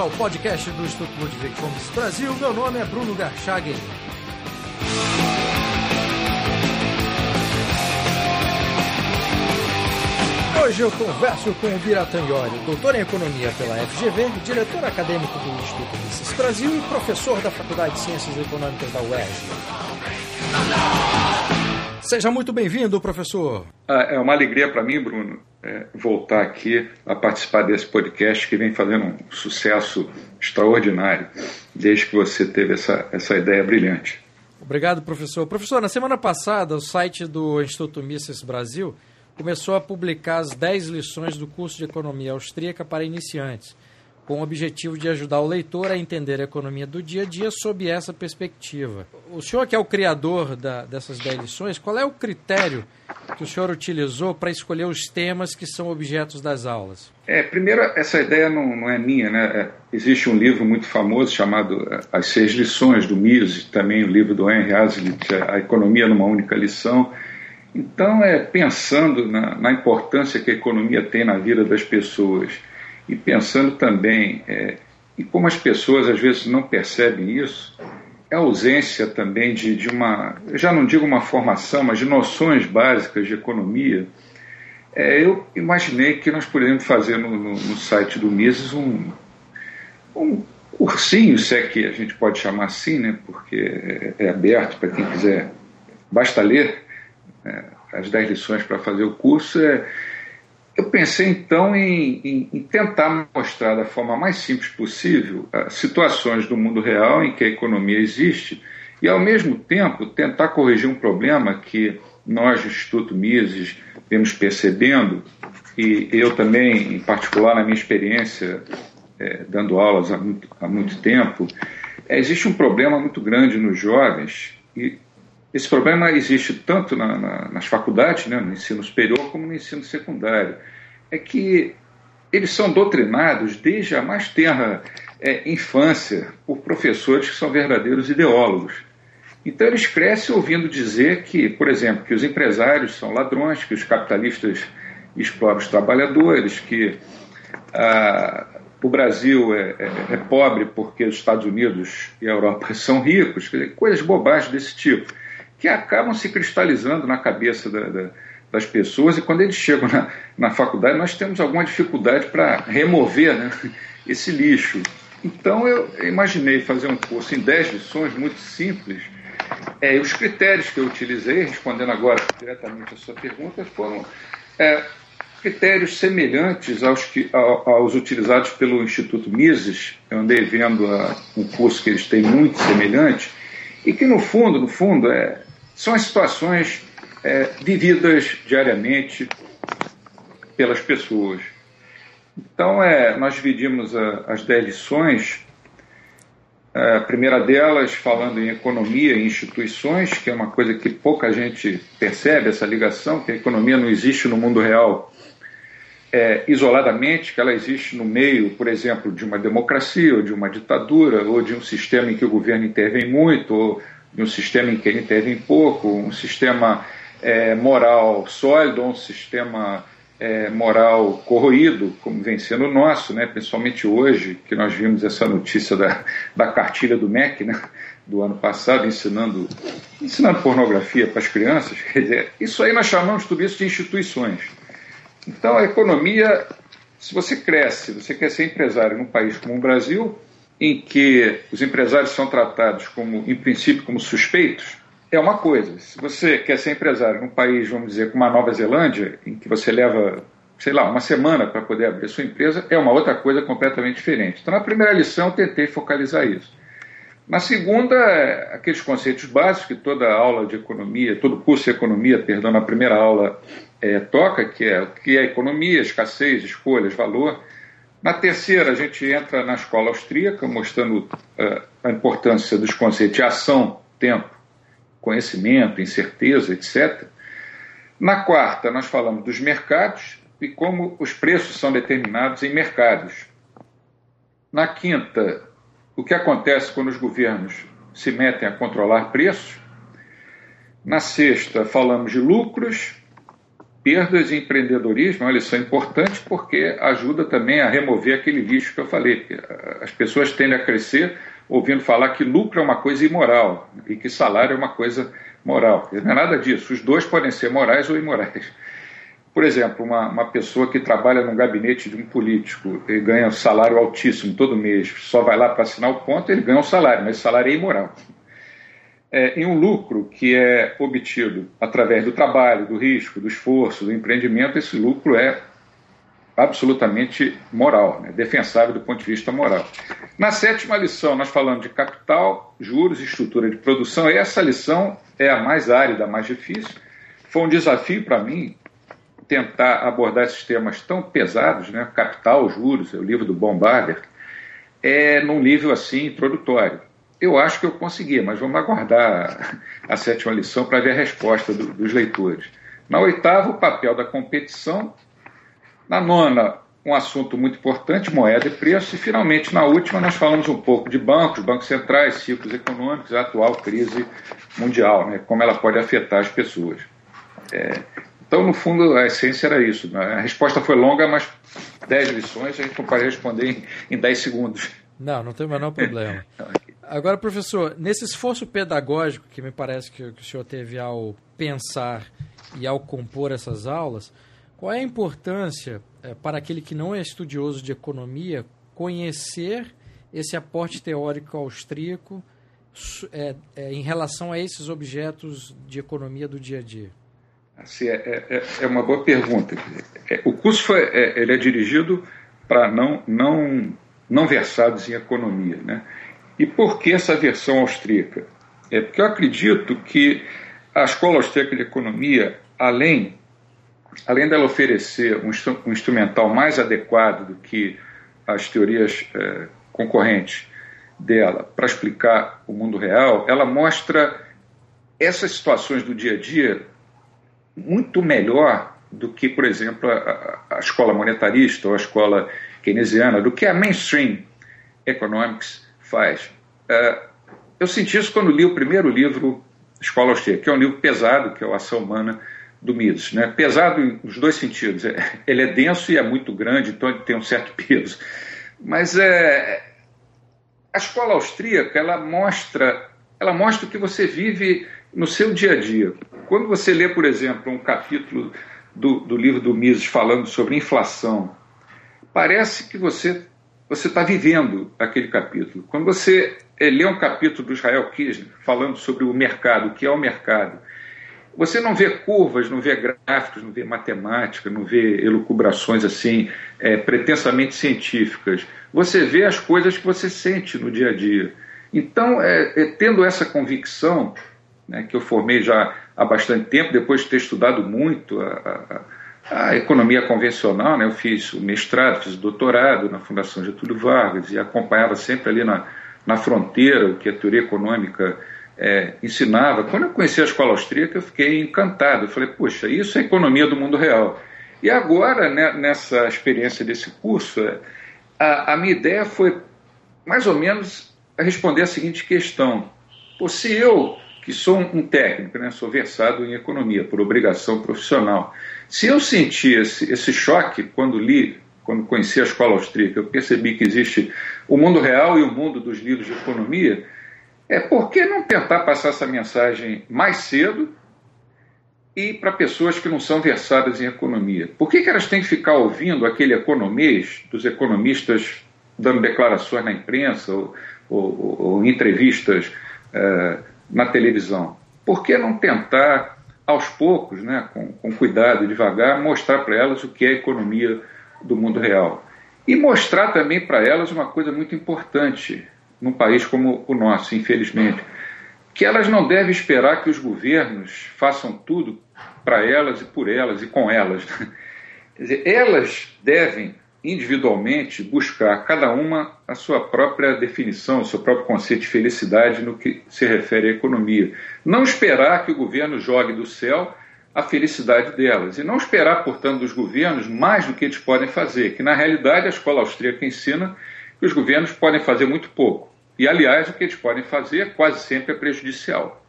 ao podcast do Instituto Ludwig Fomes Brasil. Meu nome é Bruno Garchagen. Hoje eu converso com o Birataniori, doutor em Economia pela FGV, diretor acadêmico do Instituto Mises Brasil e professor da Faculdade de Ciências Econômicas da UERJ. Seja muito bem-vindo, professor. Ah, é uma alegria para mim, Bruno, é, voltar aqui a participar desse podcast que vem fazendo um sucesso extraordinário desde que você teve essa, essa ideia brilhante. Obrigado, professor. Professor, na semana passada, o site do Instituto Mises Brasil começou a publicar as 10 lições do curso de Economia Austríaca para iniciantes, com o objetivo de ajudar o leitor a entender a economia do dia a dia sob essa perspectiva. O senhor, que é o criador da, dessas 10 lições, qual é o critério que o senhor utilizou para escolher os temas que são objetos das aulas? É, primeiro, essa ideia não, não é minha, né? É, existe um livro muito famoso chamado é, As Seis Lições, do Mises, também o livro do Henry Hazlitt, A Economia numa Única Lição, então, é pensando na, na, importância que a economia tem na vida das pessoas e pensando também é, como as pessoas às vezes não percebem isso, é a ausência também de, de uma, já não digo uma formação, mas de noções básicas de economia. É, eu imaginei que nós poderíamos fazer no, no, no site do Mises um, um cursinho, se é que a gente pode chamar assim, né, porque é, é aberto para quem quiser, basta ler é, as 10 lições para fazer o curso, é, eu pensei então em, em, em, tentar mostrar da forma mais simples possível uh, situações do mundo real em que a economia existe e, ao mesmo tempo, tentar corrigir um problema que nós, do Instituto Mises, vemos percebendo, e eu também, em particular, na minha experiência é, dando aulas há muito, há muito tempo, é, existe um problema muito grande nos jovens e esse problema existe tanto na, na, nas faculdades, né, no ensino superior, como no ensino secundário. É que eles são doutrinados desde a mais tenra é, infância por professores que são verdadeiros ideólogos. Então eles crescem ouvindo dizer que, por exemplo, que os empresários são ladrões, que os capitalistas exploram os trabalhadores, que ah, o Brasil é, é, é, pobre porque os Estados Unidos e a Europa são ricos, coisas bobagens desse tipo que acabam se cristalizando na cabeça da, da, das pessoas e quando eles chegam na, na faculdade nós temos alguma dificuldade para remover né, esse lixo. Então eu imaginei fazer um curso em 10 lições muito simples. É, os critérios que eu utilizei, respondendo agora diretamente a sua pergunta, foram é, critérios semelhantes aos, que, aos utilizados pelo Instituto Mises. Eu andei vendo a, um curso que eles têm muito semelhante e que no fundo, no fundo, é, são as situações é, vividas diariamente pelas pessoas. Então, é, nós dividimos a, as dez lições. É, a primeira delas, falando em economia e instituições, que é uma coisa que pouca gente percebe, essa ligação, que a economia não existe no mundo real é, isoladamente, que ela existe no meio, por exemplo, de uma democracia, ou de uma ditadura, ou de um sistema em que o governo intervém muito, ou um sistema em que ele intervém pouco, um sistema é, moral sólido, um sistema é, moral corroído, como vem sendo o nosso, né? principalmente hoje, que nós vimos essa notícia da, da cartilha do MEC, né? do ano passado, ensinando, ensinando pornografia para as crianças. Quer dizer, isso aí nós chamamos tudo isso de instituições. Então, a economia, se você cresce, você quer ser empresário num país como o Brasil, em que os empresários são tratados como, em princípio, como suspeitos, é uma coisa. Se você quer ser empresário num país, vamos dizer, como a Nova Zelândia, em que você leva, sei lá, uma semana para poder abrir sua empresa, é uma outra coisa completamente diferente. Então, na primeira lição, eu tentei focalizar isso. Na segunda, aqueles conceitos básicos que toda aula de economia, todo curso de economia, perdão, na primeira aula é, toca, que é o que é economia, escassez, escolhas, valor. Na terceira, a gente entra na escola austríaca, mostrando uh, a importância dos conceitos de ação, tempo, conhecimento, incerteza, etc. Na quarta, nós falamos dos mercados e como os preços são determinados em mercados. Na quinta, o que acontece quando os governos se metem a controlar preços. Na sexta, falamos de lucros. Perdas em empreendedorismo é uma lição importante porque ajuda também a remover aquele lixo que eu falei. As pessoas tendem a crescer ouvindo falar que lucro é uma coisa imoral e que salário é uma coisa moral. Não é nada disso. Os dois podem ser morais ou imorais. Por exemplo, uma, uma pessoa que trabalha no gabinete de um político e ganha um salário altíssimo todo mês, só vai lá para assinar o ponto, ele ganha um salário, mas esse salário é imoral. É, em um lucro que é obtido através do trabalho, do risco, do esforço, do empreendimento, esse lucro é absolutamente moral, né, defensável do ponto de vista moral. Na sétima lição, nós falamos de capital, juros e estrutura de produção. Essa lição é a mais árida, a mais difícil. Foi um desafio para mim tentar abordar esses temas tão pesados, né? Capital, juros, é o livro do Bombarder, é num nível assim introdutório. Eu acho que eu consegui, mas vamos aguardar a sétima lição para ver a resposta do, dos leitores. Na oitava, o papel da competição. Na nona, um assunto muito importante, moeda e preço. E, finalmente, na última, nós falamos um pouco de bancos, bancos centrais, ciclos econômicos, a atual crise mundial, né, como ela pode afetar as pessoas. É, então, no fundo, a essência era isso. Né? A resposta foi longa, mas 10 lições a gente pode responder em, 10 segundos. Não, não tem o menor problema. Agora, professor, nesse esforço pedagógico que me parece que, que o senhor teve ao pensar e ao compor essas aulas, qual é a importância é, para aquele que não é estudioso de economia conhecer esse aporte teórico austríaco é, é, em relação a esses objetos de economia do dia a dia? Assim, é, é, é, uma boa pergunta. É, o curso foi, é, ele é dirigido para não, não, não versados em economia. Né? E por que essa versão austríaca? É porque eu acredito que a Escola Austríaca de Economia, além, além dela oferecer um, um instrumental mais adequado do que as teorias é, concorrentes dela para explicar o mundo real, ela mostra essas situações do dia a dia muito melhor do que, por exemplo, a, a escola monetarista ou a escola keynesiana, do que a mainstream economics faz. Uh, eu senti isso quando li o primeiro livro Escola Austríaca, que é um livro pesado, que é o Ação Humana do Mises. Né? Pesado nos dois sentidos. É, ele é denso e é muito grande, então ele tem um certo peso. Mas é, a escola austríaca ela mostra, ela mostra o que você vive no seu dia a dia. Quando você lê, por exemplo, um capítulo do, do livro do Mises falando sobre inflação, parece que você você está vivendo aquele capítulo. Quando você é, lê um capítulo do Israel Kirchner falando sobre o mercado, o que é o mercado, você não vê curvas, não vê gráficos, não vê matemática, não vê elucubrações assim é, pretensamente científicas. Você vê as coisas que você sente no dia a dia. Então, é, é, tendo essa convicção, né, que eu formei já há bastante tempo, depois de ter estudado muito a, a, a economia convencional, né, eu fiz o mestrado, fiz o doutorado na Fundação Getúlio Vargas e acompanhava sempre ali na, na fronteira o que a teoria econômica é, ensinava. Quando eu conheci a escola austríaca, eu fiquei encantado. Eu falei, puxa, isso é economia do mundo real. E agora, né, nessa experiência desse curso, a, a minha ideia foi mais ou menos responder a seguinte questão: Pô, se eu que sou um técnico, né, sou versado em economia por obrigação profissional. Se eu senti esse, esse choque quando li, quando conheci a escola austríaca, eu percebi que existe o mundo real e o mundo dos livros de economia, é por que não tentar passar essa mensagem mais cedo e para pessoas que não são versadas em economia? Por que, que elas têm que ficar ouvindo aquele economês dos economistas dando declarações na imprensa ou, ou, ou, entrevistas uh, na televisão. Por que não tentar, aos poucos, né, com, com cuidado, devagar, mostrar para elas o que é a economia do mundo real? E mostrar também para elas uma coisa muito importante num país como o nosso, infelizmente, que elas não devem esperar que os governos façam tudo para elas e por elas e com elas. Dizer, elas devem individualmente buscar cada uma a sua própria definição, o seu próprio conceito de felicidade no que se refere à economia. Não esperar que o governo jogue do céu a felicidade delas e não esperar, portanto, dos governos mais do que eles podem fazer, que na realidade a escola austríaca ensina que os governos podem fazer muito pouco. E, aliás, o que eles podem fazer quase sempre é prejudicial.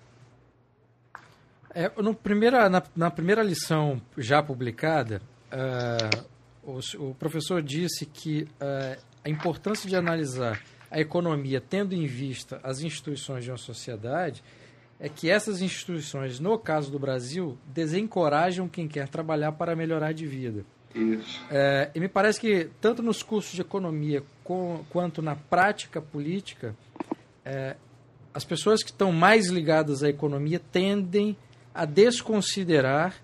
É, no primeira, na, na primeira lição já publicada, uh, o, o, professor disse que uh, a importância de analisar a economia tendo em vista as instituições de uma sociedade é que essas instituições, no caso do Brasil, desencorajam quem quer trabalhar para melhorar de vida. Isso. É, e me parece que, tanto nos cursos de economia com, quanto na prática política, é, as pessoas que estão mais ligadas à economia tendem a desconsiderar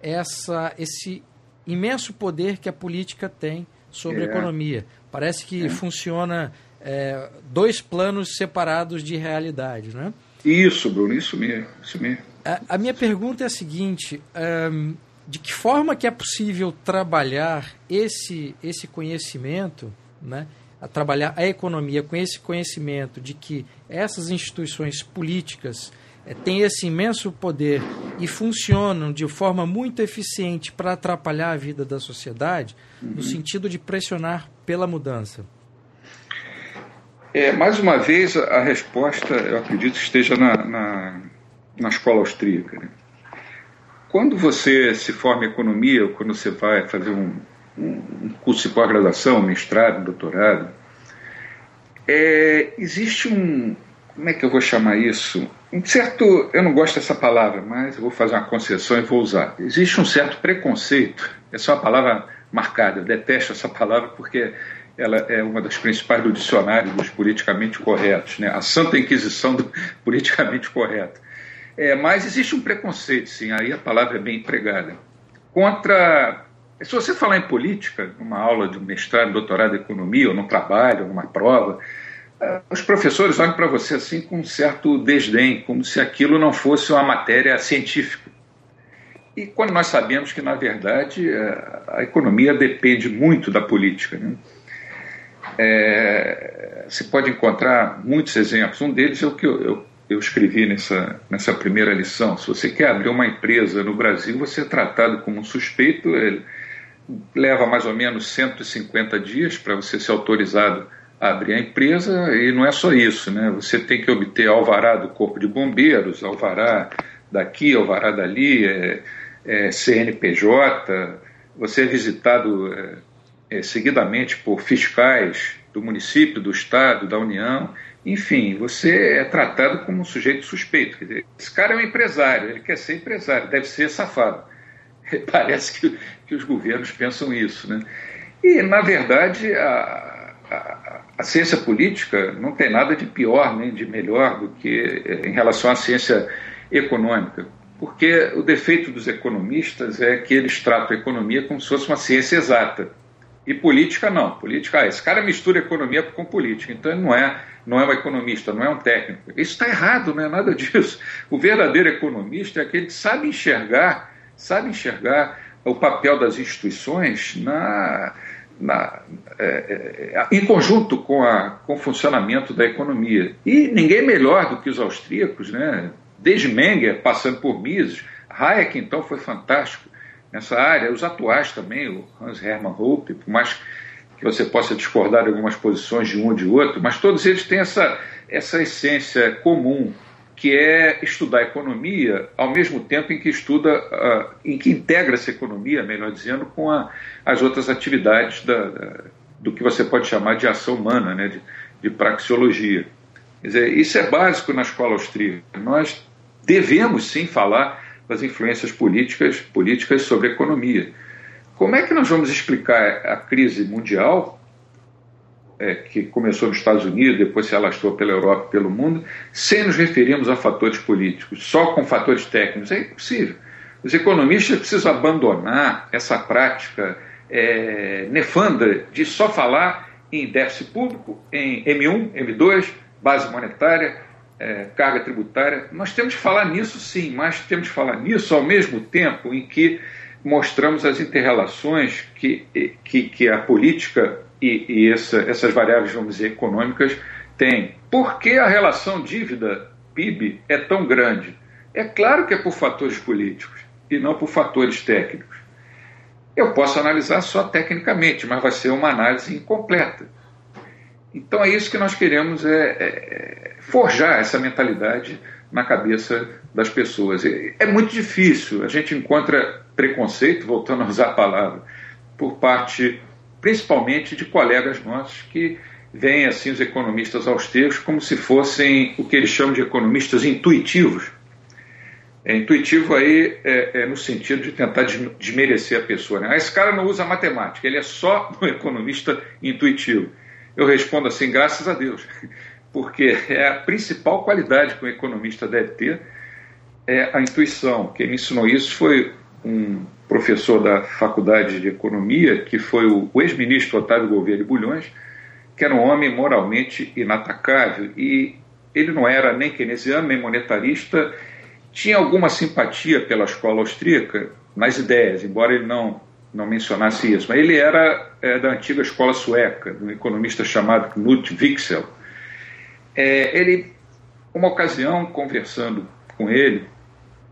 essa, esse imenso poder que a política tem sobre é. a economia. Parece que é. funciona é, dois planos separados de realidade, não é? Isso, Bruno, isso mesmo. Isso mesmo. A, a minha pergunta é a seguinte: de que forma que é possível trabalhar esse, esse conhecimento, né? a trabalhar a economia com esse conhecimento de que essas instituições políticas é, têm esse imenso poder e funcionam de forma muito eficiente para atrapalhar a vida da sociedade, uhum. no sentido de pressionar pela mudança? É, mais uma vez, a resposta, eu acredito, esteja na, na, na escola austríaca. Né? Quando você se forma em economia, ou quando você vai fazer um, um curso de pós-graduação, mestrado, doutorado, é, existe um, como é que eu vou chamar isso? Um certo, eu não gosto dessa palavra, mas vou fazer uma concessão e vou usar. Existe um certo preconceito, essa é uma palavra marcada, eu detesto essa palavra porque ela é uma das principais do dicionário dos politicamente corretos, né? a santa inquisição do politicamente correto. É, mas existe um preconceito, sim, aí a palavra é bem empregada, contra. Se você falar em política, numa aula de mestrado, doutorado em economia, ou num trabalho, numa prova, os professores olham para você assim com um certo desdém, como se aquilo não fosse uma matéria científica. E quando nós sabemos que, na verdade, é, a economia depende muito da política. Né? É, se pode encontrar muitos exemplos. Um deles é o que eu, eu, eu, escrevi nessa, nessa primeira lição. Se você quer abrir uma empresa no Brasil, você é tratado como um suspeito, leva mais ou menos 150 dias para você ser autorizado abrir a empresa, e não é só isso, né? você tem que obter alvará do Corpo de Bombeiros, alvará daqui, alvará dali, é, é, CNPJ, você é visitado é, é, seguidamente por fiscais do município, do estado, da União, enfim, você é tratado como um sujeito suspeito. Dizer, esse cara é um empresário, ele quer ser empresário, deve ser safado. Parece que, que os governos pensam isso. Né? E, na verdade, a, a, a, ciência política não tem nada de pior nem de melhor do que é, em relação à ciência econômica. Porque o defeito dos economistas é que eles tratam a economia como se fosse uma ciência exata. E política não. Política, ah, esse cara mistura economia com política. Então ele não é, não é um economista, não é um técnico. Isso está errado, não é nada disso. O verdadeiro economista é aquele que sabe enxergar, sabe enxergar o papel das instituições na, na, é, é, em conjunto com, a, com o funcionamento da economia. E ninguém melhor do que os austríacos, né? desde Menger, passando por Mises, Hayek então foi fantástico nessa área, os atuais também, o Hans Hermann Hoppe, por mais que você possa discordar de algumas posições de um ou de outro, mas todos eles têm essa, essa essência comum, que é estudar economia ao mesmo tempo em que estuda, uh, em que integra essa economia, melhor dizendo, com a, as outras atividades da, da, do que você pode chamar de ação humana, né, de, de praxeologia. Quer dizer, isso é básico na escola austríaca. Nós devemos sim falar das influências políticas, políticas sobre a economia. Como é que nós vamos explicar a crise mundial, é, que começou nos Estados Unidos, depois se alastrou pela Europa e pelo mundo, sem nos referirmos a fatores políticos, só com fatores técnicos? É impossível. Os economistas precisam abandonar essa prática é, nefanda de só falar em déficit público, em M1, M2, base monetária, é, carga tributária. Nós temos que falar nisso sim, mas temos que falar nisso ao mesmo tempo em que mostramos as interrelações que, que, que a política e, e essa, essas variáveis, vamos dizer, econômicas têm. Por que a relação dívida-PIB é tão grande? É claro que é por fatores políticos e não por fatores técnicos. Eu posso analisar só tecnicamente, mas vai ser uma análise incompleta. Então é isso que nós queremos é, é forjar essa mentalidade na cabeça das pessoas. É muito difícil, a gente encontra preconceito, voltando a usar a palavra, por parte principalmente de colegas nossos que veem assim os economistas austeiros como se fossem o que eles chamam de economistas intuitivos. É, intuitivo aí é, é no sentido de tentar desmerecer a pessoa. Né? Ah, esse cara não usa matemática, ele é só um economista intuitivo. Eu respondo assim, graças a Deus, porque é a principal qualidade que um economista deve ter é a intuição. Quem me ensinou isso foi um professor da Faculdade de Economia, que foi o ex-ministro Otávio Gouveia de Bulhões, que era um homem moralmente inatacável e ele não era nem keynesiano nem monetarista, tinha alguma simpatia pela escola austríaca nas ideias, embora ele não não mencionasse isso, mas ele era é, da antiga escola sueca, de um economista chamado Knut Wicksell. É, ele, uma ocasião, conversando com ele,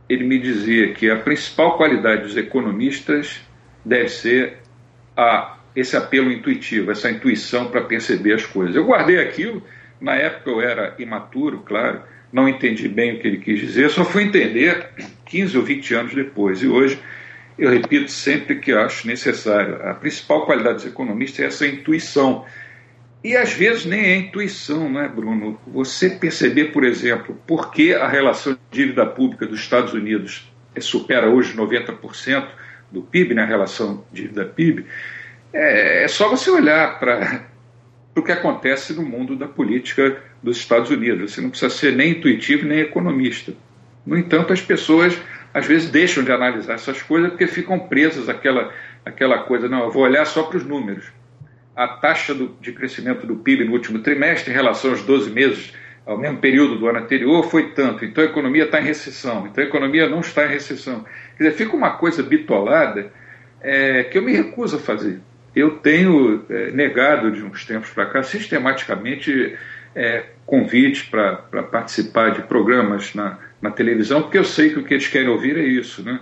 ele me dizia que a principal qualidade dos economistas deve ser a esse apelo intuitivo, essa intuição para perceber as coisas. Eu guardei aquilo, na época eu era imaturo, claro, não entendi bem o que ele quis dizer, só fui entender 15 ou 20 anos depois. E hoje eu repito sempre que acho necessário. A principal qualidade dos economistas é essa intuição. E às vezes nem é intuição, não é, Bruno? Você perceber, por exemplo, por que a relação de dívida pública dos Estados Unidos supera hoje 90% do PIB, na né, relação dívida-PIB, é, é só você olhar para o que acontece no mundo da política dos Estados Unidos. Você não precisa ser nem intuitivo nem economista. No entanto, as pessoas às vezes deixam de analisar essas coisas porque ficam presas àquela, àquela coisa, não, eu vou olhar só para os números. A taxa do, de crescimento do PIB no último trimestre, em relação aos 12 meses, ao mesmo período do ano anterior, foi tanto. Então a economia está em recessão, então a economia não está em recessão. Quer dizer, fica uma coisa bitolada é, que eu me recuso a fazer eu tenho é, negado de uns tempos para cá sistematicamente é, convites para participar de programas na, na, televisão, porque eu sei que o que eles querem ouvir é isso. Né?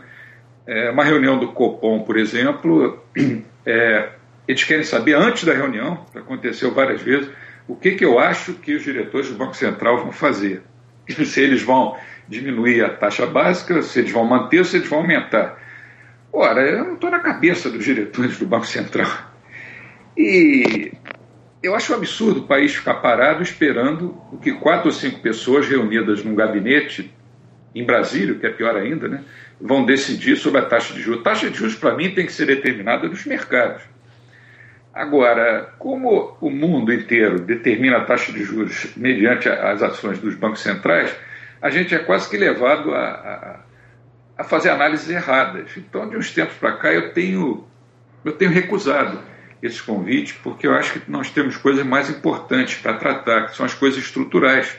É, uma reunião do Copom, por exemplo, é, eles querem saber antes da reunião, aconteceu várias vezes, o que, que eu acho que os diretores do Banco Central vão fazer. Se eles vão diminuir a taxa básica, se eles vão manter se eles vão aumentar. Ora, eu não estou na cabeça dos diretores do Banco Central. E eu acho um absurdo o país ficar parado esperando o que quatro ou cinco pessoas reunidas num gabinete em Brasília, que é pior ainda, né, vão decidir sobre a taxa de juros. Taxa de juros, para mim, tem que ser determinada nos mercados. Agora, como o mundo inteiro determina a taxa de juros mediante as ações dos bancos centrais, a gente é quase que levado a, a a fazer análises erradas. Então, de uns tempos para cá, eu tenho, eu tenho recusado esses convites, porque eu acho que nós temos coisas mais importantes para tratar, que são as coisas estruturais.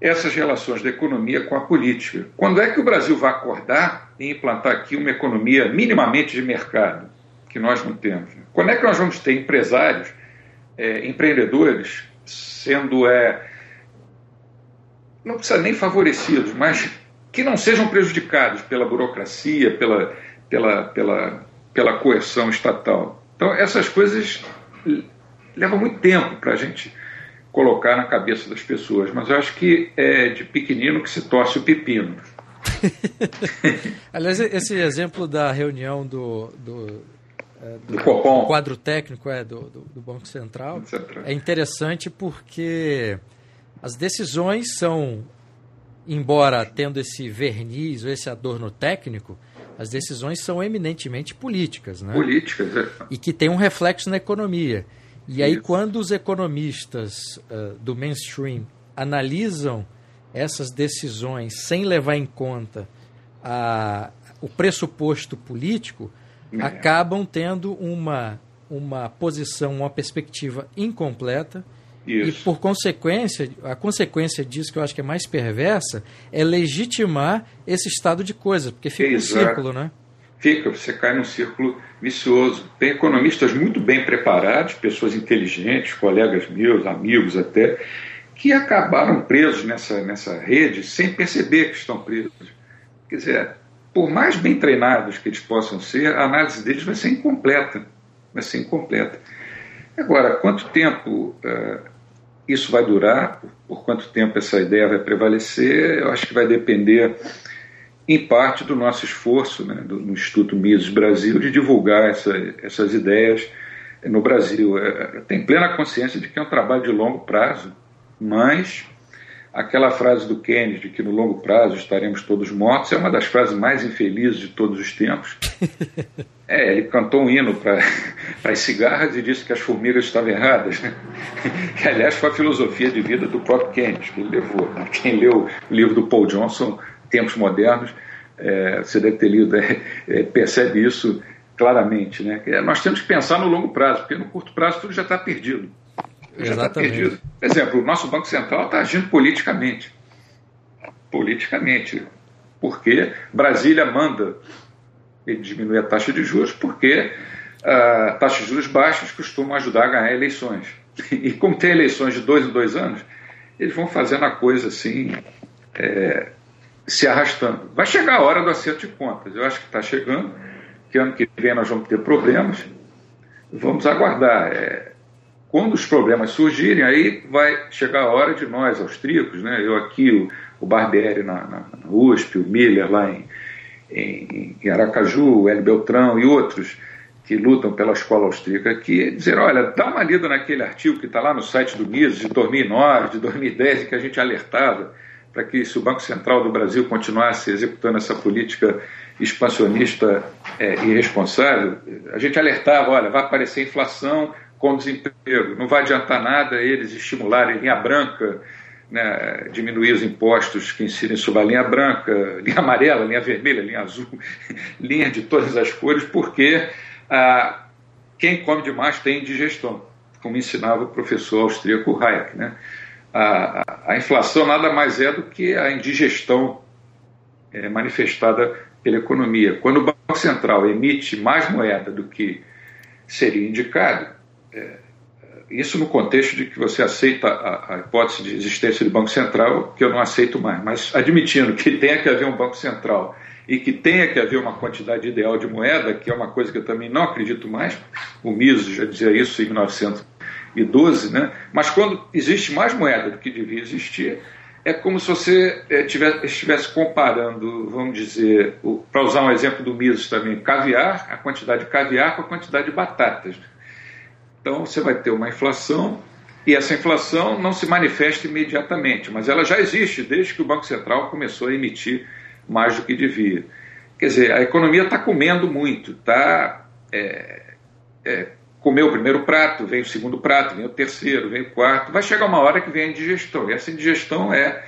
Essas relações da economia com a política. Quando é que o Brasil vai acordar e implantar aqui uma economia minimamente de mercado, que nós não temos? Quando é que nós vamos ter empresários, é, empreendedores, sendo. É, não precisa nem favorecidos, mas que não sejam prejudicados pela burocracia, pela, pela, pela, pela coerção estatal. Então, essas coisas levam muito tempo para a gente colocar na cabeça das pessoas, mas eu acho que é de pequenino que se torce o pepino. Aliás, esse exemplo da reunião do, do, é, do, do quadro técnico é, do, do, do Banco Central, Central é interessante porque as decisões são embora tendo esse verniz ou esse adorno técnico, as decisões são eminentemente políticas, né? Políticas, é. E que tem um reflexo na economia. E aí, quando os economistas uh, do mainstream analisam essas decisões sem levar em conta a, o pressuposto político, é. acabam tendo uma, uma posição, uma perspectiva incompleta isso. E por consequência, a consequência disso que eu acho que é mais perversa é legitimar esse estado de coisa, porque fica Exato. um círculo, né? Fica, você cai num círculo vicioso. Tem economistas muito bem preparados, pessoas inteligentes, colegas meus, amigos até, que acabaram presos nessa, nessa rede sem perceber que estão presos. Quer dizer, por mais bem treinados que eles possam ser, a análise deles vai ser incompleta. Vai ser incompleta. Agora, quanto tempo uh, isso vai durar, por, por quanto tempo essa ideia vai prevalecer, eu acho que vai depender em parte do nosso esforço né, do, no Instituto Mises Brasil de divulgar essa, essas ideias no Brasil. É, tem plena consciência de que é um trabalho de longo prazo, mas aquela frase do Kennedy de que no longo prazo estaremos todos mortos é uma das frases mais infelizes de todos os tempos. É, ele cantou um hino para as cigarras e disse que as formigas estavam erradas. Né? Que, aliás, foi a filosofia de vida do próprio Kennedy, que ele levou. Quem leu o livro do Paul Johnson, Tempos Modernos, é, você deve ter lido, é, é, percebe isso claramente. Né? Nós temos que pensar no longo prazo, porque no curto prazo tudo já está perdido. Já está perdido. Por exemplo, o nosso Banco Central está agindo politicamente. Politicamente. Porque Brasília manda ele diminuir a taxa de juros, porque a taxa de juros baixas costumam ajudar a ganhar eleições. E como tem eleições de dois em dois anos, eles vão fazendo a coisa assim, é, se arrastando. Vai chegar a hora do acerto de contas. Eu acho que está chegando, que ano que vem nós vamos ter problemas. Vamos aguardar. É, quando os problemas surgirem, aí vai chegar a hora de nós, austríacos, né? eu aqui, o, o Barbieri na, na, na USP, o Miller lá em, em, em Aracaju, o Hélio Beltrão e outros que lutam pela escola austríaca aqui, dizer, olha, dá uma lida naquele artigo que está lá no site do Mises, de 2009, de 2010, em que a gente alertava para que se o Banco Central do Brasil continuasse executando essa política expansionista é, irresponsável, a gente alertava, olha, vai aparecer inflação com desemprego, não vai adiantar nada eles estimularem linha branca, né, diminuir os impostos que incidem sobre a linha branca, linha amarela, linha vermelha, linha azul, linha de todas as cores, porque ah, quem come demais tem indigestão, como ensinava o professor austríaco Hayek. Né? A, a, a inflação nada mais é do que a indigestão é, manifestada pela economia. Quando o Banco Central emite mais moeda do que seria indicado, é, isso no contexto de que você aceita a, a, hipótese de existência de Banco Central, que eu não aceito mais, mas admitindo que tenha que haver um Banco Central e que tenha que haver uma quantidade ideal de moeda, que é uma coisa que eu também não acredito mais, o Mises já dizia isso em 1912, né? mas quando existe mais moeda do que devia existir, é como se você é, tivesse, estivesse comparando, vamos dizer, para usar um exemplo do Mises também, caviar, a quantidade de caviar com a quantidade de batatas. Então você vai ter uma inflação e essa inflação não se manifesta imediatamente, mas ela já existe desde que o Banco Central começou a emitir mais do que devia. Quer dizer, a economia está comendo muito, está é, é, comeu o primeiro prato, vem o segundo prato, vem o terceiro, vem o quarto, vai chegar uma hora que vem a indigestão. E essa indigestão é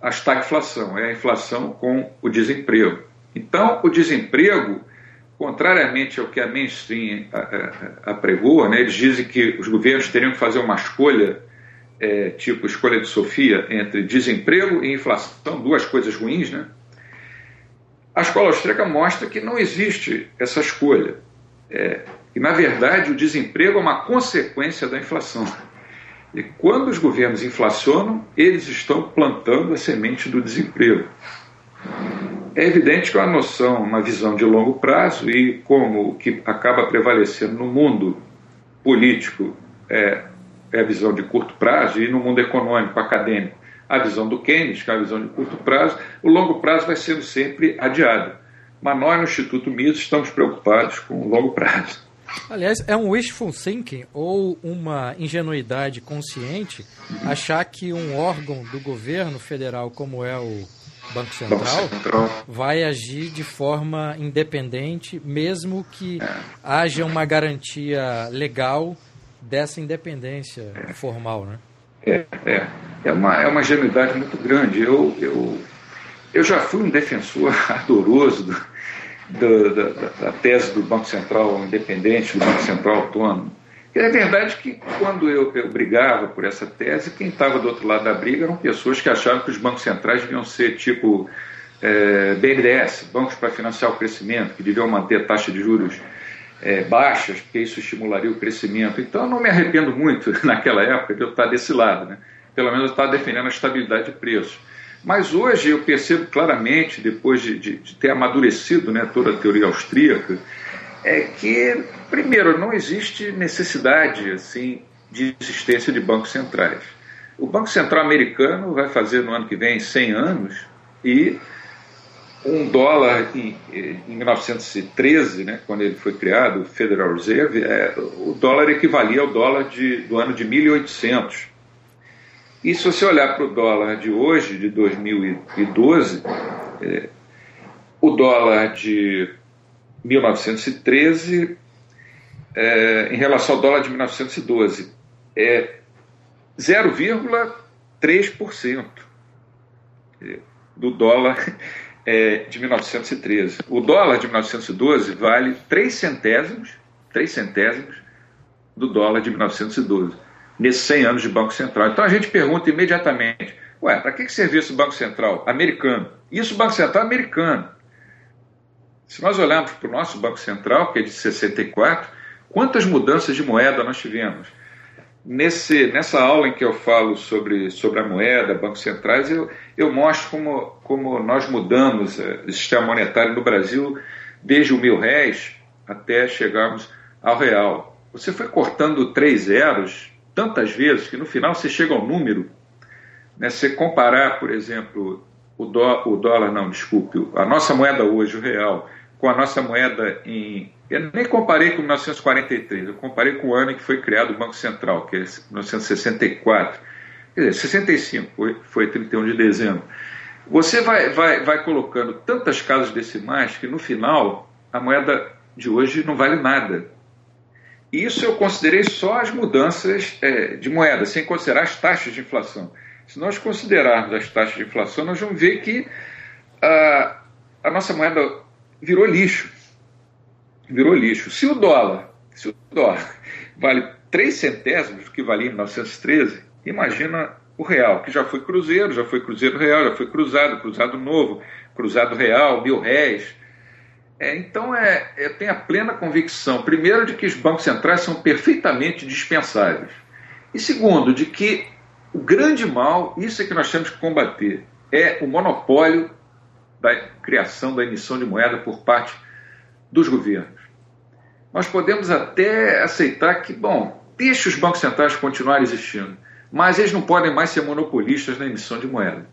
a estagflação, é a inflação com o desemprego. Então, o desemprego contrariamente ao que a mainstream apregou, né, eles dizem que os governos teriam que fazer uma escolha, é, tipo escolha de Sofia, entre desemprego e inflação, duas coisas ruins, né? A escola austríaca mostra que não existe essa escolha. É, e, na verdade, o desemprego é uma consequência da inflação. E quando os governos inflacionam, eles estão plantando a semente do desemprego. É evidente que uma noção, uma visão de longo prazo e como o que acaba prevalecendo no mundo político é, é a visão de curto prazo e no mundo econômico, acadêmico, a visão do Keynes, que é a visão de curto prazo, o longo prazo vai sendo sempre adiado. Mas nós, no Instituto Mises, estamos preocupados com o longo prazo. Aliás, é um wishful thinking ou uma ingenuidade consciente achar que um órgão do governo federal, como é o Banco Central, Banco Central, vai agir de forma independente, mesmo que é. haja uma garantia legal dessa independência é. formal, né? É, é. É uma, é uma ingenuidade muito grande. Eu, eu, eu já fui um defensor ardoroso do, do, da, da tese do Banco Central independente, do Banco Central autônomo. É verdade que quando eu, eu brigava por essa tese, quem estava do outro lado da briga eram pessoas que achavam que os bancos centrais deviam ser tipo é, BNDES, bancos para financiar o crescimento, que deviam manter taxa de juros é, baixas, porque isso estimularia o crescimento. Então eu não me arrependo muito naquela época de eu estar desse lado, né? pelo menos eu estava defendendo a estabilidade de preços. Mas hoje eu percebo claramente, depois de, de, de ter amadurecido né, toda a teoria austríaca, é que, primeiro, não existe necessidade assim de existência de bancos centrais. O Banco Central americano vai fazer no ano que vem 100 anos e um dólar em, em 1913, né, quando ele foi criado, o Federal Reserve, é, o dólar equivalia ao dólar de, do ano de 1800. E se você olhar para o dólar de hoje, de 2012, é, o dólar de 1913 é, em relação ao dólar de 1912 é 0,3% do dólar é, de 1913. O dólar de 1912 vale 3 centésimos, 3 centésimos do dólar de 1912, nesses 100 anos de Banco Central. Então a gente pergunta imediatamente, ué, para que serviu esse Banco Central americano? Isso Banco Central americano. Se nós olharmos para o nosso Banco Central, que é de 64, quantas mudanças de moeda nós tivemos? Nesse, nessa aula em que eu falo sobre, sobre a moeda, bancos centrais, eu, eu mostro como, como nós mudamos eh, o sistema monetário no Brasil desde o mil réis até chegarmos ao real. Você foi cortando três zeros tantas vezes que no final você chega ao número. Né? Se comparar, por exemplo, o, dó, o dólar, não, desculpe, a nossa moeda hoje, o real, com a nossa moeda em. Eu nem comparei com 1943, eu comparei com o ano em que foi criado o Banco Central, que é 1964. Quer dizer, 65, foi, foi 31 de dezembro. Você vai, vai, vai colocando tantas casas decimais que no final a moeda de hoje não vale nada. Isso eu considerei só as mudanças é, de moeda, sem considerar as taxas de inflação. Se nós considerarmos as taxas de inflação, nós vamos ver que a, a nossa moeda virou lixo. Virou lixo. Se o dólar, se o dólar vale 3 centésimos do que valia em 1913, imagina o real, que já foi cruzeiro, já foi cruzeiro real, já foi cruzado, cruzado novo, cruzado real, mil réis. É, então, é, eu tenho a plena convicção, primeiro, de que os bancos centrais são perfeitamente dispensáveis. E segundo, de que o grande mal, isso é que nós temos que combater, é o monopólio da criação da emissão de moeda por parte dos governos. Nós podemos até aceitar que, bom, deixe os bancos centrais continuarem existindo, mas eles não podem mais ser monopolistas na emissão de moeda.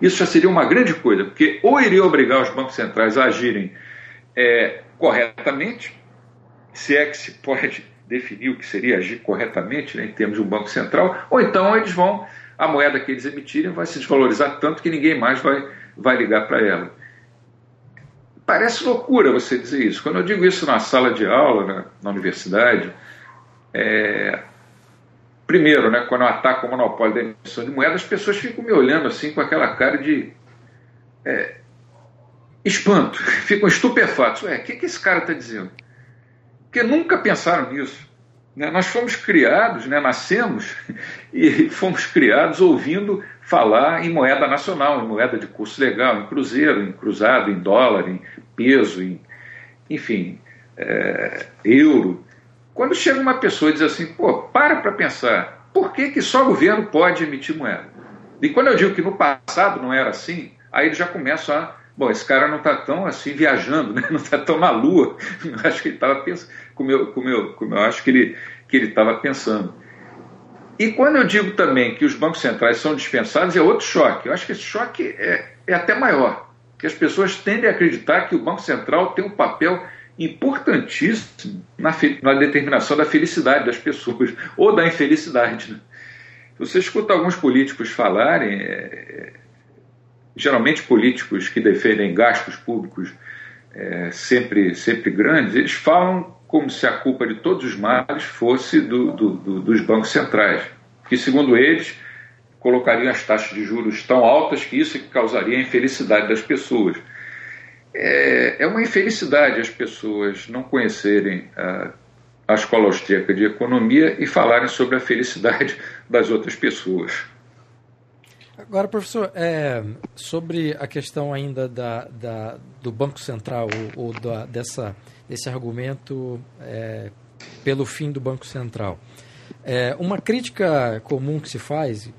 Isso já seria uma grande coisa, porque ou iria obrigar os bancos centrais a agirem é, corretamente, se é que se pode definir o que seria agir corretamente né, em termos de um banco central, ou então eles vão, a moeda que eles emitirem vai se desvalorizar tanto que ninguém mais vai vai ligar para ela. Parece loucura você dizer isso. Quando eu digo isso na sala de aula, né, na universidade, é... primeiro, né, quando eu ataco o monopólio da emissão de moeda, as pessoas ficam me olhando assim com aquela cara de é... espanto, ficam estupefatos. Ué, o que, que esse cara está dizendo? Porque nunca pensaram nisso. Né? Nós fomos criados, né, nascemos e fomos criados ouvindo falar em moeda nacional, em moeda de curso legal, em cruzeiro, em cruzado, em dólar, em peso, em, enfim, é, euro. Quando chega uma pessoa e diz assim, pô, para para pensar, por que, que só o governo pode emitir moeda? E quando eu digo que no passado não era assim, aí ele já começa a bom, esse cara não está tão assim viajando, né? não está tão na lua. Acho que ele estava pensando, como eu, como, eu, como eu acho que ele que ele estava pensando. E quando eu digo também que os bancos centrais são dispensados, é outro choque. Eu acho que esse choque é, é até maior, que as pessoas tendem a acreditar que o Banco Central tem um papel importantíssimo na, na determinação da felicidade das pessoas, ou da infelicidade. Né? Você escuta alguns políticos falarem, é, geralmente políticos que defendem gastos públicos é, sempre, sempre grandes, eles falam como se a culpa de todos os males fosse do, do, do, dos bancos centrais, que, segundo eles, colocariam as taxas de juros tão altas que isso causaria a infelicidade das pessoas. É, é uma infelicidade as pessoas não conhecerem a, a escola austríaca de economia e falarem sobre a felicidade das outras pessoas. Agora, professor, é, sobre a questão ainda da, da do Banco Central ou, ou da, dessa, desse argumento é, pelo fim do Banco Central. É, uma crítica comum que se faz,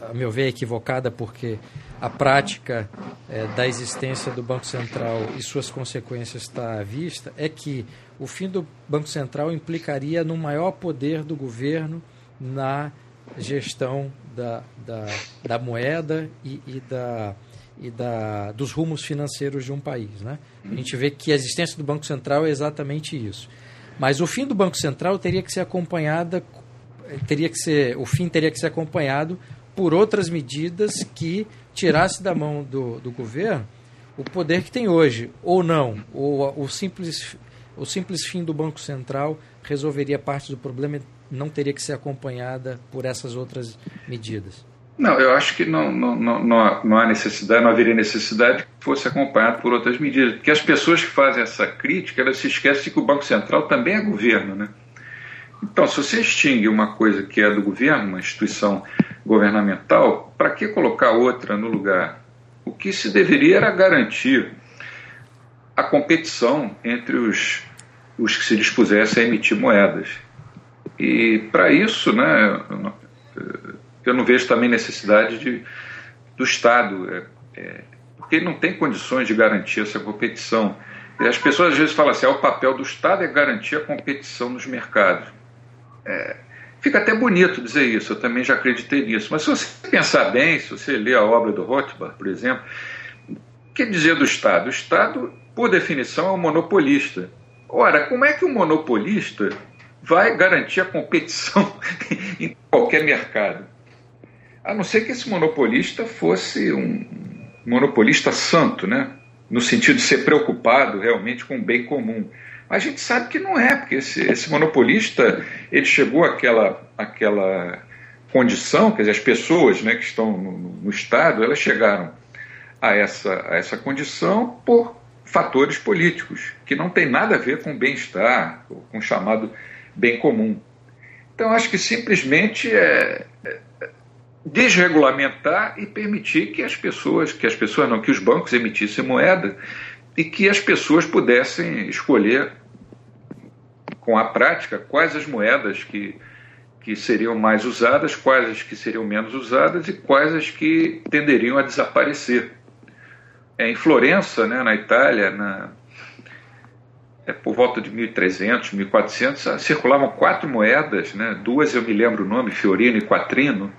a meu ver, é equivocada, porque a prática é, da existência do Banco Central e suas consequências está à vista, é que o fim do Banco Central implicaria no maior poder do governo na gestão da, da, da moeda e, e, da, e da, dos rumos financeiros de um país. Né? A gente vê que a existência do Banco Central é exatamente isso. Mas o fim do Banco Central teria que ser acompanhada, teria que ser, o fim teria que ser acompanhado por outras medidas que tirasse da mão do, do governo o poder que tem hoje, ou não, ou o simples, o simples fim do Banco Central resolveria parte do problema não teria que ser acompanhada por essas outras medidas? Não, eu acho que não, não, não, não, há necessidade, não haveria necessidade que fosse acompanhado por outras medidas. Porque as pessoas que fazem essa crítica, elas se esquecem de que o Banco Central também é governo, né? Então, se você extingue uma coisa que é do governo, uma instituição governamental, para que colocar outra no lugar? O que se deveria era garantir a competição entre os, os que se dispusessem a emitir moedas. E para isso, né, eu não vejo também necessidade de, do Estado, é, é, porque ele não tem condições de garantir essa competição. E as pessoas às vezes falam assim: ah, o papel do Estado é garantir a competição nos mercados. É, fica até bonito dizer isso, eu também já acreditei nisso. Mas se você pensar bem, se você ler a obra do Rothbard, por exemplo, o que dizer do Estado? O Estado, por definição, é um monopolista. Ora, como é que um monopolista vai garantir a competição em qualquer mercado? A não ser que esse monopolista fosse um monopolista santo, né? no sentido de ser preocupado realmente com o bem comum. A gente sabe que não é, porque esse, esse monopolista ele chegou àquela, àquela condição, quer dizer, as pessoas né, que estão no, no Estado, elas chegaram a essa, a essa condição por fatores políticos, que não tem nada a ver com bem-estar, com o chamado bem comum. Então, acho que simplesmente é, é desregulamentar e permitir que as pessoas, que as pessoas não, que os bancos emitissem moeda e que as pessoas pudessem escolher com a prática quais as moedas que, que seriam mais usadas, quais as que seriam menos usadas e quais as que tenderiam a desaparecer. É, em Florença, né, na Itália, na, é, por volta de 1300, 1400, circulavam quatro moedas, né, duas eu me lembro o nome, Fiorino e Quatrino.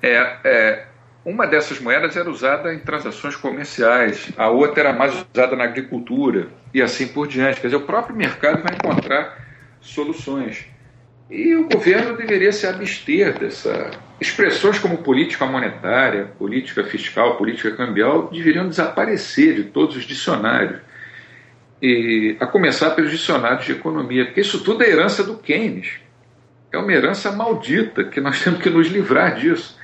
É, é, uma dessas moedas era usada em transações comerciais, a outra era mais usada na agricultura e assim por diante. Quer dizer, o próprio mercado vai encontrar soluções. E o governo deveria se abster dessa. Expressões como política monetária, política fiscal, política cambial deveriam desaparecer de todos os dicionários. E, a começar pelos dicionários de economia, porque isso tudo é herança do Keynes. É uma herança maldita que nós temos que nos livrar disso.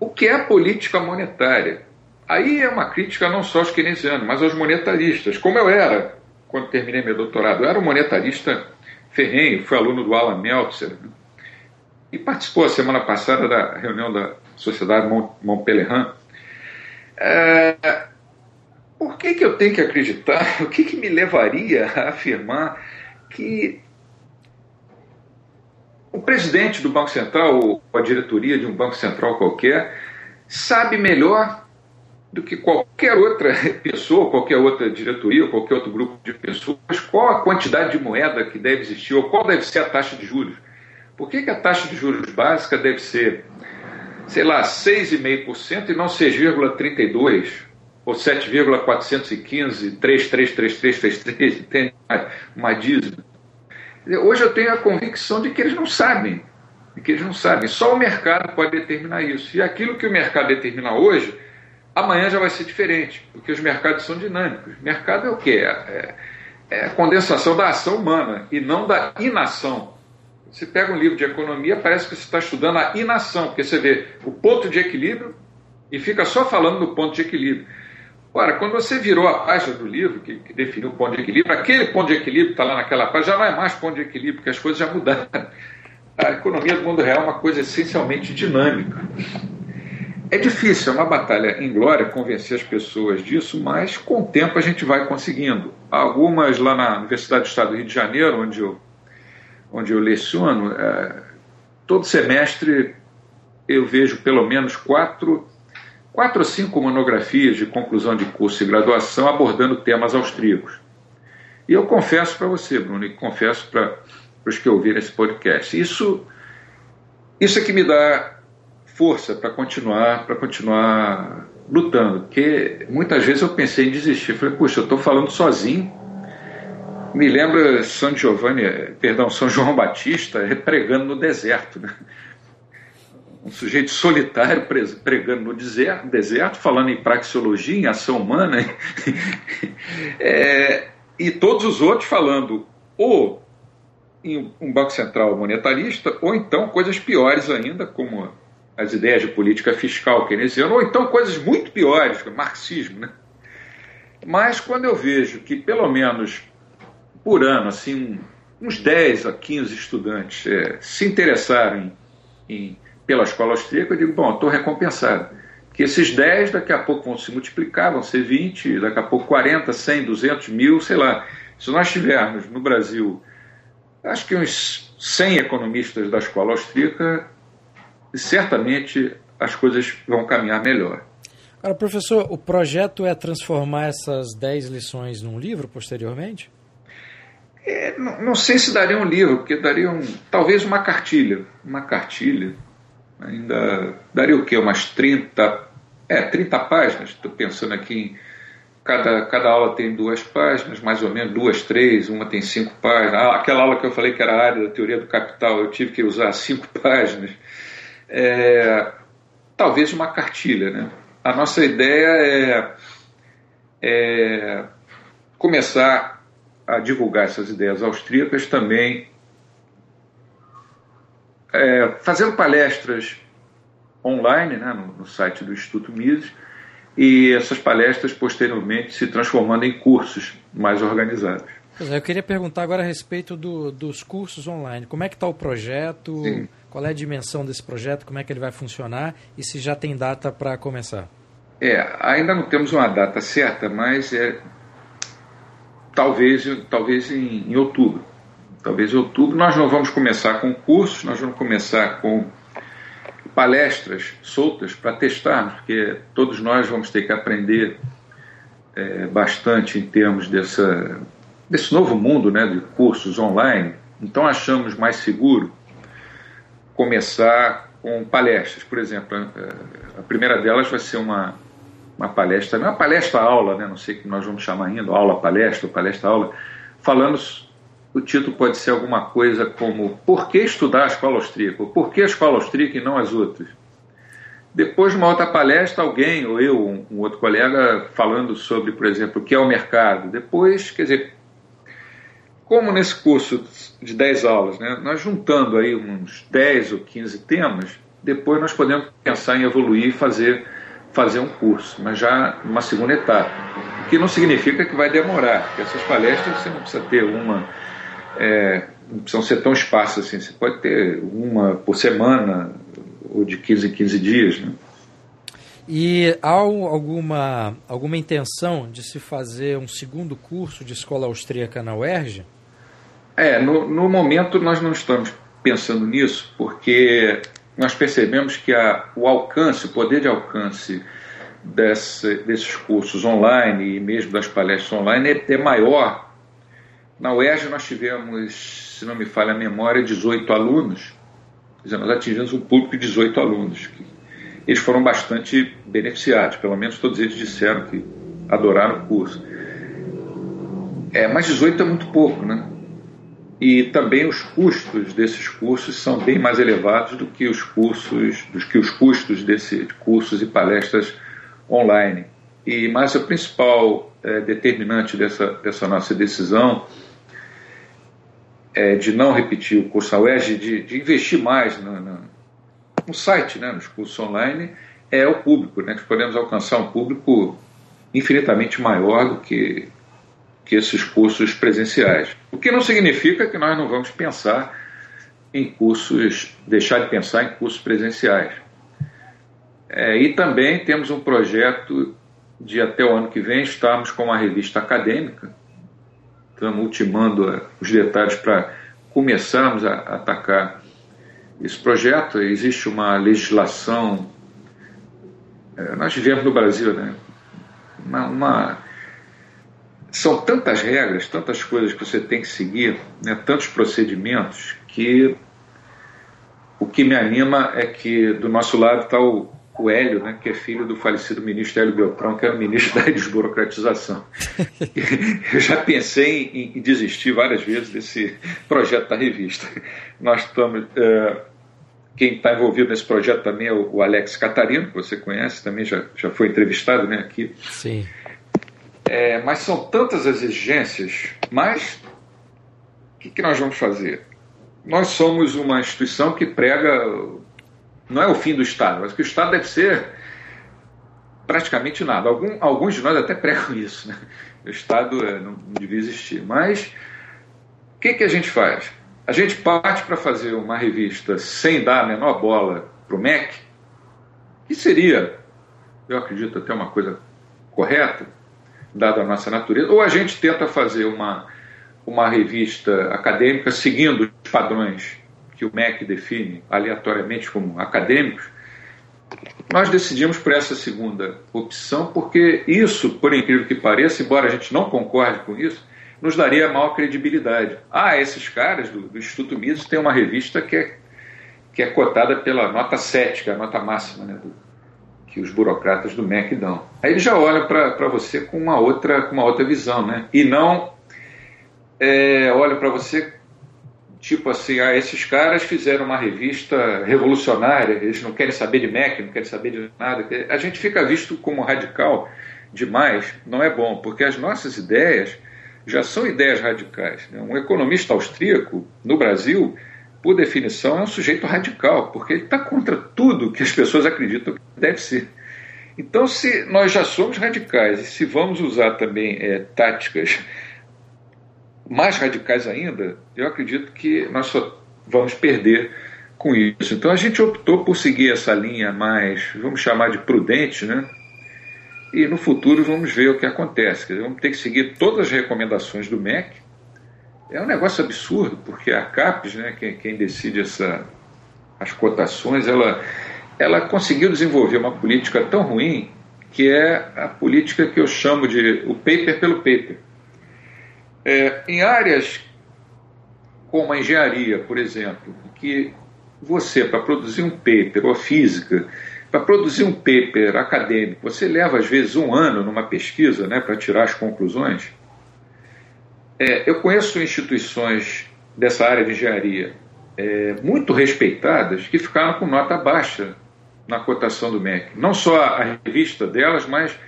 O que é política monetária? Aí é uma crítica não só aos keynesianos, mas aos monetaristas. Como eu era quando terminei meu doutorado, eu era um monetarista ferrenho, fui aluno do Alan Meltzer né? e participou a semana passada da reunião da Sociedade Mont Pelerin. É, por que, que eu tenho que acreditar? O que, que me levaria a afirmar que o presidente do Banco Central, ou a diretoria de um Banco Central qualquer, sabe melhor do que qualquer outra pessoa, qualquer outra diretoria, qualquer outro grupo de pessoas, qual a quantidade de moeda que deve existir, ou qual deve ser a taxa de juros. Por que, que a taxa de juros básica deve ser, sei lá, 6,5% e não 6,32%, ou 7,415, 333333, tem uma dízima? Hoje eu tenho a convicção de que eles não sabem, de que eles não sabem. Só o mercado pode determinar isso. E aquilo que o mercado determina hoje, amanhã já vai ser diferente, porque os mercados são dinâmicos. Mercado é o quê? É, é a condensação da ação humana e não da inação. Você pega um livro de economia, parece que você está estudando a inação, porque você vê o ponto de equilíbrio e fica só falando do ponto de equilíbrio. Ora, quando você virou a página do livro que, que definiu o ponto de equilíbrio, aquele ponto de equilíbrio que está lá naquela página já não é mais ponto de equilíbrio, porque as coisas já mudaram. A economia do mundo real é uma coisa essencialmente dinâmica. É difícil, é uma batalha em glória convencer as pessoas disso, mas com o tempo a gente vai conseguindo. Algumas lá na Universidade do Estado do Rio de Janeiro, onde eu, onde eu leciono, é, todo semestre eu vejo pelo menos quatro quatro ou cinco monografias de conclusão de curso e graduação abordando temas austríacos. E eu confesso para você, Bruno, e confesso para os que ouviram esse podcast, isso, isso é que me dá força para continuar, para continuar lutando, porque muitas vezes eu pensei em desistir. Falei, puxa, eu estou falando sozinho. Me lembra São Giovanni, perdão, São João Batista pregando no deserto, né? Um sujeito solitário pregando no deserto, falando em praxeologia, em ação humana, é, e todos os outros falando ou em um Banco Central monetarista, ou então coisas piores ainda, como as ideias de política fiscal keynesiana, ou então coisas muito piores, como marxismo. Né? Mas quando eu vejo que pelo menos por ano, assim, uns 10 a 15 estudantes é, se interessaram em, em pela escola austríaca, eu digo, bom, estou recompensado. Que esses 10 daqui a pouco vão se multiplicar, vão ser 20, daqui a pouco 40, 100, 200 mil, sei lá. Se nós tivermos no Brasil, acho que uns 100 economistas da escola austríaca, certamente as coisas vão caminhar melhor. Agora, professor, o projeto é transformar essas 10 lições num livro posteriormente? É, não, não, sei se daria um livro, porque daria um, talvez uma cartilha. Uma cartilha ainda daria o quê? Umas 30, é, 30 páginas, estou pensando aqui em cada, cada aula tem duas páginas, mais ou menos, duas, três, uma tem cinco páginas. Ah, aquela aula que eu falei que era a área da teoria do capital, eu tive que usar cinco páginas. É, talvez uma cartilha, né? A nossa ideia é, é começar a divulgar essas ideias austríacas também é, fazendo palestras online né, no, no, site do Instituto Mises e essas palestras posteriormente se transformando em cursos mais organizados. Pois é, eu queria perguntar agora a respeito do, dos cursos online. Como é que está o projeto? Sim. Qual é a dimensão desse projeto? Como é que ele vai funcionar? E se já tem data para começar? É, ainda não temos uma data certa, mas é talvez, talvez em, em outubro talvez outubro. Nós não vamos começar com cursos, nós vamos começar com palestras soltas para testar, porque todos nós vamos ter que aprender é, bastante em termos dessa, desse novo mundo né, de cursos online. Então achamos mais seguro começar com palestras. Por exemplo, a primeira delas vai ser uma, uma palestra, é uma palestra-aula, né, não sei o que nós vamos chamar ainda, aula-palestra, palestra-aula, falando o título pode ser alguma coisa como Por que estudar a escola austríaca? Ou Por que a escola austríaca e não as outras? Depois, numa outra palestra, alguém, ou eu, um, outro colega, falando sobre, por exemplo, o que é o mercado. Depois, quer dizer, como nesse curso de 10 aulas, né, nós juntando aí uns 10 ou 15 temas, depois nós podemos pensar em evoluir e fazer, fazer um curso, mas já numa segunda etapa. O que não significa que vai demorar, porque essas palestras você não precisa ter uma é, não precisam ser tão espaços assim. Você pode ter uma por semana ou de 15 em 15 dias. Né? E há alguma, alguma intenção de se fazer um segundo curso de escola austríaca na UERJ? É, no, no momento nós não estamos pensando nisso, porque nós percebemos que a, o alcance, o poder de alcance desse, desses cursos online e mesmo das palestras online é, é maior na UERJ nós tivemos, se não me falha a memória, 18 alunos. Nós atingimos um público de 18 alunos. Eles foram bastante beneficiados, pelo menos todos eles disseram que adoraram o curso. É, mas 18 é muito pouco, né? E também os custos desses cursos são bem mais elevados do que os cursos, do que os custos desses de cursos e palestras online. E mas o principal é, determinante dessa, dessa nossa decisão é, de não repetir o curso UERJ, de, de investir mais no, no, no, site, né, nos cursos online, é o público. Né? Nós podemos alcançar um público infinitamente maior do que, que esses cursos presenciais. O que não significa que nós não vamos pensar em cursos, deixar de pensar em cursos presenciais. É, e também temos um projeto de até o ano que vem estarmos com uma revista acadêmica estamos ultimando eh, os detalhes para começarmos a atacar esse projeto. Existe uma legislação, eh, nós vivemos no Brasil, né? Uma, uma, são tantas regras, tantas coisas que você tem que seguir, né? tantos procedimentos, que o que me anima é que do nosso lado está o, o Hélio, né, que é filho do falecido ministro Hélio Beltrão, que era o ministro da desburocratização. Eu já pensei em, em, desistir várias vezes desse projeto da revista. Nós estamos. É, quem está envolvido nesse projeto também é o, o, Alex Catarino, que você conhece, também já, já foi entrevistado né, aqui. Sim. É, mas são tantas as exigências, mas o que, que nós vamos fazer? Nós somos uma instituição que prega, não é o fim do Estado, mas que o Estado deve ser praticamente nada. Algum, alguns de nós até pregam isso, né? O Estado é, não, não devia existir. Mas o que, que a gente faz? A gente parte para fazer uma revista sem dar a menor bola para o MEC, que seria, eu acredito, até uma coisa correta, dada a nossa natureza, ou a gente tenta fazer uma uma revista acadêmica seguindo os padrões que o MEC define aleatoriamente como acadêmicos, nós decidimos por essa segunda opção, porque isso, por incrível que pareça, embora a gente não concorde com isso, nos daria maior credibilidade. Ah, esses caras do, do Instituto Mises têm uma revista que é, que é cotada pela nota 7, que é a nota máxima né, do, que os burocratas do MEC dão. Aí eles já olham para você com uma, outra, com uma outra visão, né? e não é, olha para você, tipo assim, ah, esses caras fizeram uma revista revolucionária, eles não querem saber de Mac, não querem saber de nada. A gente fica visto como radical demais, não é bom, porque as nossas ideias já são ideias radicais. Né? Um economista austríaco no Brasil, por definição, é um sujeito radical, porque ele está contra tudo que as pessoas acreditam que deve ser. Então, se nós já somos radicais e se vamos usar também é, táticas mais radicais ainda, eu acredito que nós só vamos perder com isso. Então a gente optou por seguir essa linha mais, vamos chamar de prudente, né? E no futuro vamos ver o que acontece. Dizer, vamos ter que seguir todas as recomendações do MEC. É um negócio absurdo, porque a CAPES, né, quem, quem decide essa, as cotações, ela, ela conseguiu desenvolver uma política tão ruim que é a política que eu chamo de o paper pelo paper. É, em áreas como a engenharia, por exemplo, que você, para produzir um paper, ou física, para produzir um paper acadêmico, você leva às vezes um ano numa pesquisa né, para tirar as conclusões. É, eu conheço instituições dessa área de engenharia é, muito respeitadas que ficaram com nota baixa na cotação do MEC. Não só a revista delas, mas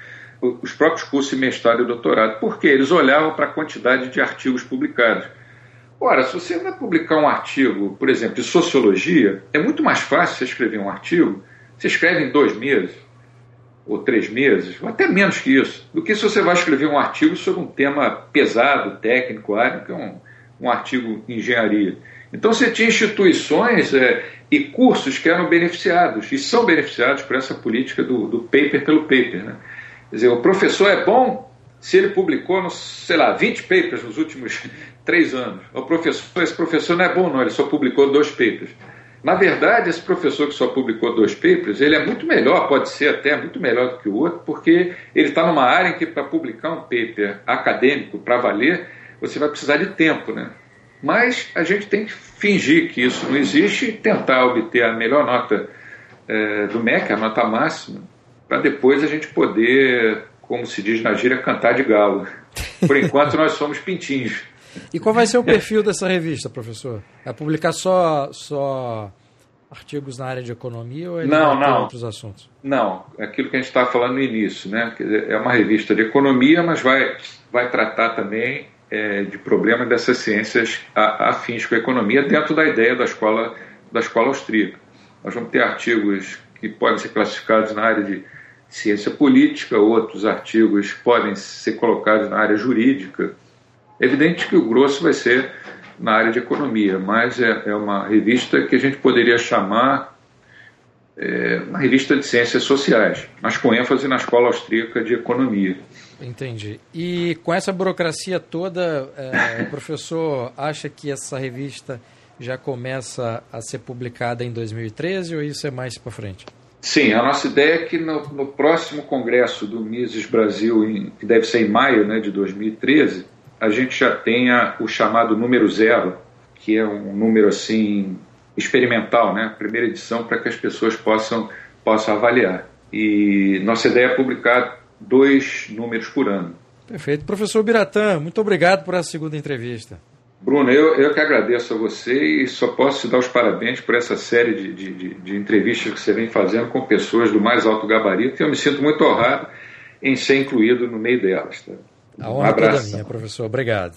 os próprios cursos de mestrado e doutorado, porque eles olhavam para a quantidade de artigos publicados. Ora, se você vai publicar um artigo, por exemplo, de sociologia, é muito mais fácil você escrever um artigo, você escreve em dois meses, ou três meses, ou até menos que isso, do que se você vai escrever um artigo sobre um tema pesado, técnico, árido, que é um, um artigo em engenharia. Então você tinha instituições é, e cursos que eram beneficiados, e são beneficiados por essa política do, do paper pelo paper. Né? Quer dizer, o professor é bom se ele publicou, sei lá, 20 papers nos últimos três anos. O professor, esse professor não é bom, não, ele só publicou dois papers. Na verdade, esse professor que só publicou dois papers, ele é muito melhor, pode ser até muito melhor do que o outro, porque ele está numa área em que para publicar um paper acadêmico para valer, você vai precisar de tempo, né? Mas a gente tem que fingir que isso não existe e tentar obter a melhor nota é, do MEC, a nota máxima, para depois a gente poder, como se diz na gíria, cantar de galo. Por enquanto nós somos pintinhos. E qual vai ser o perfil dessa revista, professor? É publicar só, só artigos na área de economia ou ele não, vai não. outros assuntos? Não, é aquilo que a gente estava falando no início, né? É uma revista de economia, mas vai, vai tratar também é, de problemas dessas ciências afins com a economia dentro da ideia da escola, da escola austríaca. Nós vamos ter artigos que podem ser classificados na área de ciência política, outros artigos podem ser colocados na área jurídica. É evidente que o grosso vai ser na área de economia, mas é, é uma revista que a gente poderia chamar é, uma revista de ciências sociais, mas com ênfase na escola austríaca de economia. Entendi. E com essa burocracia toda, é, o professor acha que essa revista já começa a ser publicada em 2013 ou isso é mais para frente? Sim, a nossa ideia é que no, no próximo congresso do Mises Brasil, em, que deve ser em maio né, de 2013, a gente já tenha o chamado número zero, que é um número assim experimental, né? primeira edição, para que as pessoas possam, possam avaliar. E nossa ideia é publicar dois números por ano. Perfeito. Professor Biratã, muito obrigado por essa segunda entrevista. Bruno, eu, eu que agradeço a você e só posso te dar os parabéns por essa série de, de, de entrevistas que você vem fazendo com pessoas do mais alto gabarito e eu me sinto muito honrado em ser incluído no meio delas. Tá? A honra um abraço. toda minha, professor. Obrigado.